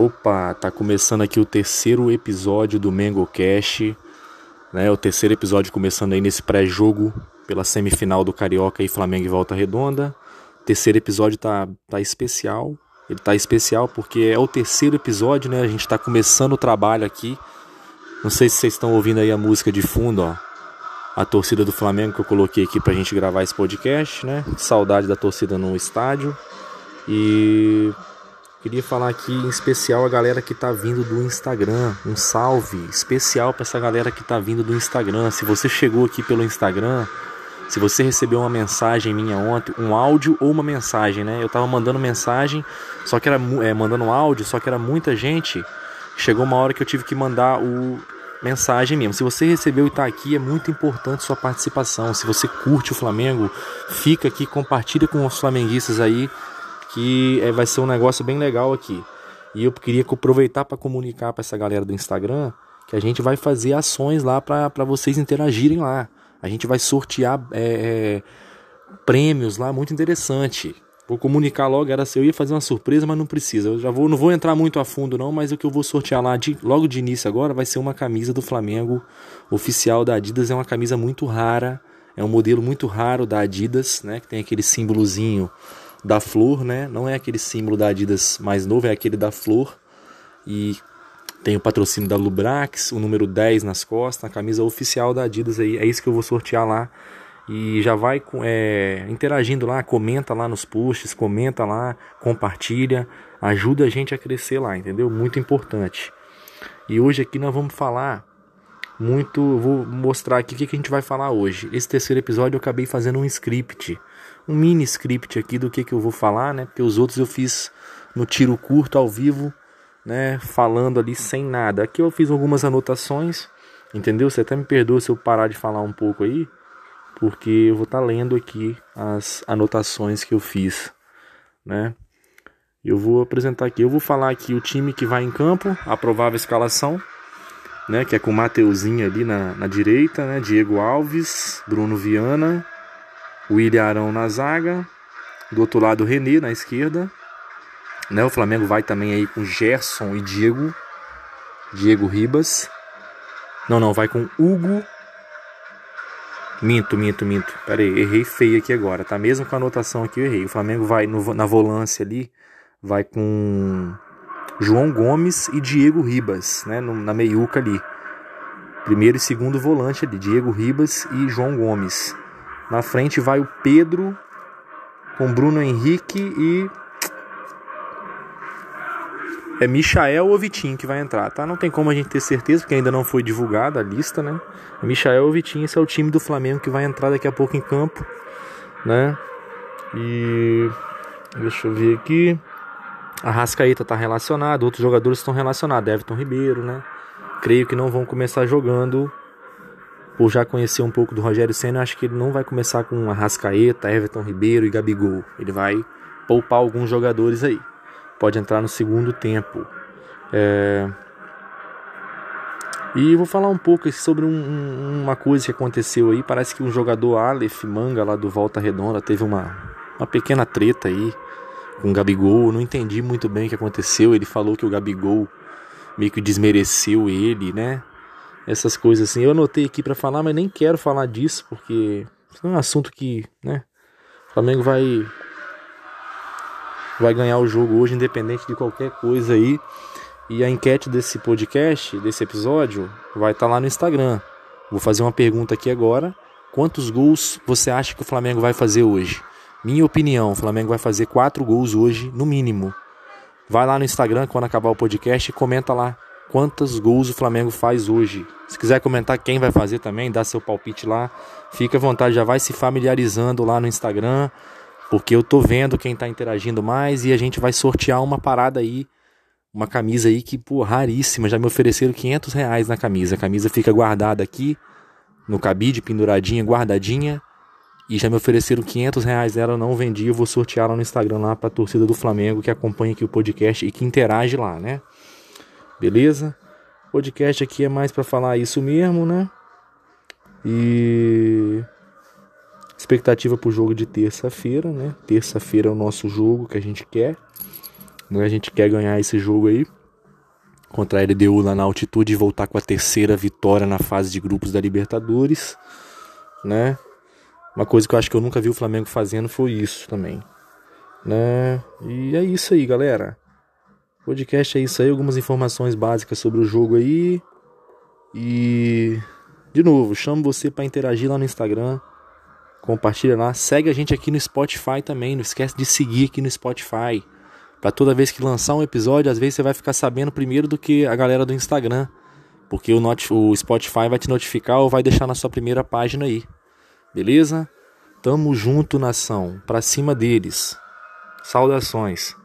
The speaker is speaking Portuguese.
Opa, tá começando aqui o terceiro episódio do Mango Cash, né? O terceiro episódio começando aí nesse pré-jogo pela semifinal do Carioca e Flamengo e Volta Redonda. O terceiro episódio tá, tá especial. Ele tá especial porque é o terceiro episódio, né? A gente tá começando o trabalho aqui. Não sei se vocês estão ouvindo aí a música de fundo, ó. A torcida do Flamengo que eu coloquei aqui pra gente gravar esse podcast, né? Saudade da torcida no estádio. E Queria falar aqui em especial a galera que tá vindo do Instagram. Um salve especial para essa galera que tá vindo do Instagram. Se você chegou aqui pelo Instagram, se você recebeu uma mensagem minha ontem, um áudio ou uma mensagem, né? Eu tava mandando mensagem, só que era é, mandando áudio, só que era muita gente. Chegou uma hora que eu tive que mandar o mensagem mesmo. Se você recebeu e tá aqui, é muito importante sua participação. Se você curte o Flamengo, fica aqui, compartilha com os flamenguistas aí que é, vai ser um negócio bem legal aqui. E eu queria aproveitar para comunicar para essa galera do Instagram que a gente vai fazer ações lá para vocês interagirem lá. A gente vai sortear é, é, prêmios lá, muito interessante. Vou comunicar logo, era se eu ia fazer uma surpresa, mas não precisa. Eu já vou, não vou entrar muito a fundo não, mas o que eu vou sortear lá de, logo de início agora vai ser uma camisa do Flamengo oficial da Adidas. É uma camisa muito rara, é um modelo muito raro da Adidas, né? Que tem aquele símbolozinho da flor, né? Não é aquele símbolo da Adidas mais novo, é aquele da flor. E tem o patrocínio da Lubrax, o número 10 nas costas, a camisa oficial da Adidas aí. É isso que eu vou sortear lá. E já vai é, interagindo lá, comenta lá nos posts, comenta lá, compartilha, ajuda a gente a crescer lá, entendeu? Muito importante. E hoje aqui nós vamos falar muito, vou mostrar aqui o que a gente vai falar hoje. Esse terceiro episódio eu acabei fazendo um script um mini script aqui do que, que eu vou falar, né? Porque os outros eu fiz no tiro curto, ao vivo, né? Falando ali sem nada. Aqui eu fiz algumas anotações, entendeu? Você até me perdoa se eu parar de falar um pouco aí, porque eu vou estar tá lendo aqui as anotações que eu fiz, né? Eu vou apresentar aqui, eu vou falar aqui o time que vai em campo, a provável escalação, né? Que é com o Mateuzinho ali na, na direita, né? Diego Alves, Bruno Viana, William Arão na zaga. Do outro lado, René na esquerda. Né, o Flamengo vai também aí com Gerson e Diego. Diego Ribas. Não, não, vai com Hugo. Minto, minto, minto. Pera aí, errei feio aqui agora, tá? Mesmo com a anotação aqui eu errei. O Flamengo vai no, na volância ali, vai com João Gomes e Diego Ribas, né? No, na meiuca ali. Primeiro e segundo volante ali, Diego Ribas e João Gomes. Na frente vai o Pedro com Bruno Henrique e é Michael ou Vitinho que vai entrar, tá? Não tem como a gente ter certeza, porque ainda não foi divulgada a lista, né? É Michael ou Vitinho, esse é o time do Flamengo que vai entrar daqui a pouco em campo, né? E deixa eu ver aqui. A Rascaeta tá relacionado, outros jogadores estão relacionados, Everton Ribeiro, né? Creio que não vão começar jogando por já conhecer um pouco do Rogério Senna, acho que ele não vai começar com Arrascaeta, Everton Ribeiro e Gabigol. Ele vai poupar alguns jogadores aí. Pode entrar no segundo tempo. É... E vou falar um pouco sobre um, uma coisa que aconteceu aí. Parece que um jogador Aleph Manga lá do Volta Redonda teve uma, uma pequena treta aí com o Gabigol. Não entendi muito bem o que aconteceu. Ele falou que o Gabigol meio que desmereceu ele, né? Essas coisas assim. Eu anotei aqui para falar, mas nem quero falar disso porque é um assunto que, né? O Flamengo vai vai ganhar o jogo hoje independente de qualquer coisa aí. E a enquete desse podcast, desse episódio, vai estar tá lá no Instagram. Vou fazer uma pergunta aqui agora. Quantos gols você acha que o Flamengo vai fazer hoje? Minha opinião, o Flamengo vai fazer quatro gols hoje, no mínimo. Vai lá no Instagram quando acabar o podcast e comenta lá quantos gols o Flamengo faz hoje. Se quiser comentar quem vai fazer também, dá seu palpite lá. Fica à vontade, já vai se familiarizando lá no Instagram, porque eu tô vendo quem tá interagindo mais e a gente vai sortear uma parada aí, uma camisa aí que, pô, raríssima. Já me ofereceram 500 reais na camisa. A camisa fica guardada aqui no cabide, penduradinha, guardadinha. E já me ofereceram 500 reais dela, não vendi. Eu vou sortear lá no Instagram lá pra torcida do Flamengo que acompanha aqui o podcast e que interage lá, né? Beleza? O podcast aqui é mais para falar isso mesmo, né? E expectativa pro jogo de terça-feira, né? Terça-feira é o nosso jogo que a gente quer. Né? A gente quer ganhar esse jogo aí. contra a LDU lá na altitude e voltar com a terceira vitória na fase de grupos da Libertadores, né? Uma coisa que eu acho que eu nunca vi o Flamengo fazendo foi isso também, né? E é isso aí, galera. Podcast é isso aí, algumas informações básicas sobre o jogo aí. E de novo, chamo você para interagir lá no Instagram. Compartilha lá, segue a gente aqui no Spotify também, não esquece de seguir aqui no Spotify. Para toda vez que lançar um episódio, às vezes você vai ficar sabendo primeiro do que a galera do Instagram. Porque o, not o Spotify vai te notificar ou vai deixar na sua primeira página aí. Beleza? Tamo junto, nação. Pra cima deles. Saudações.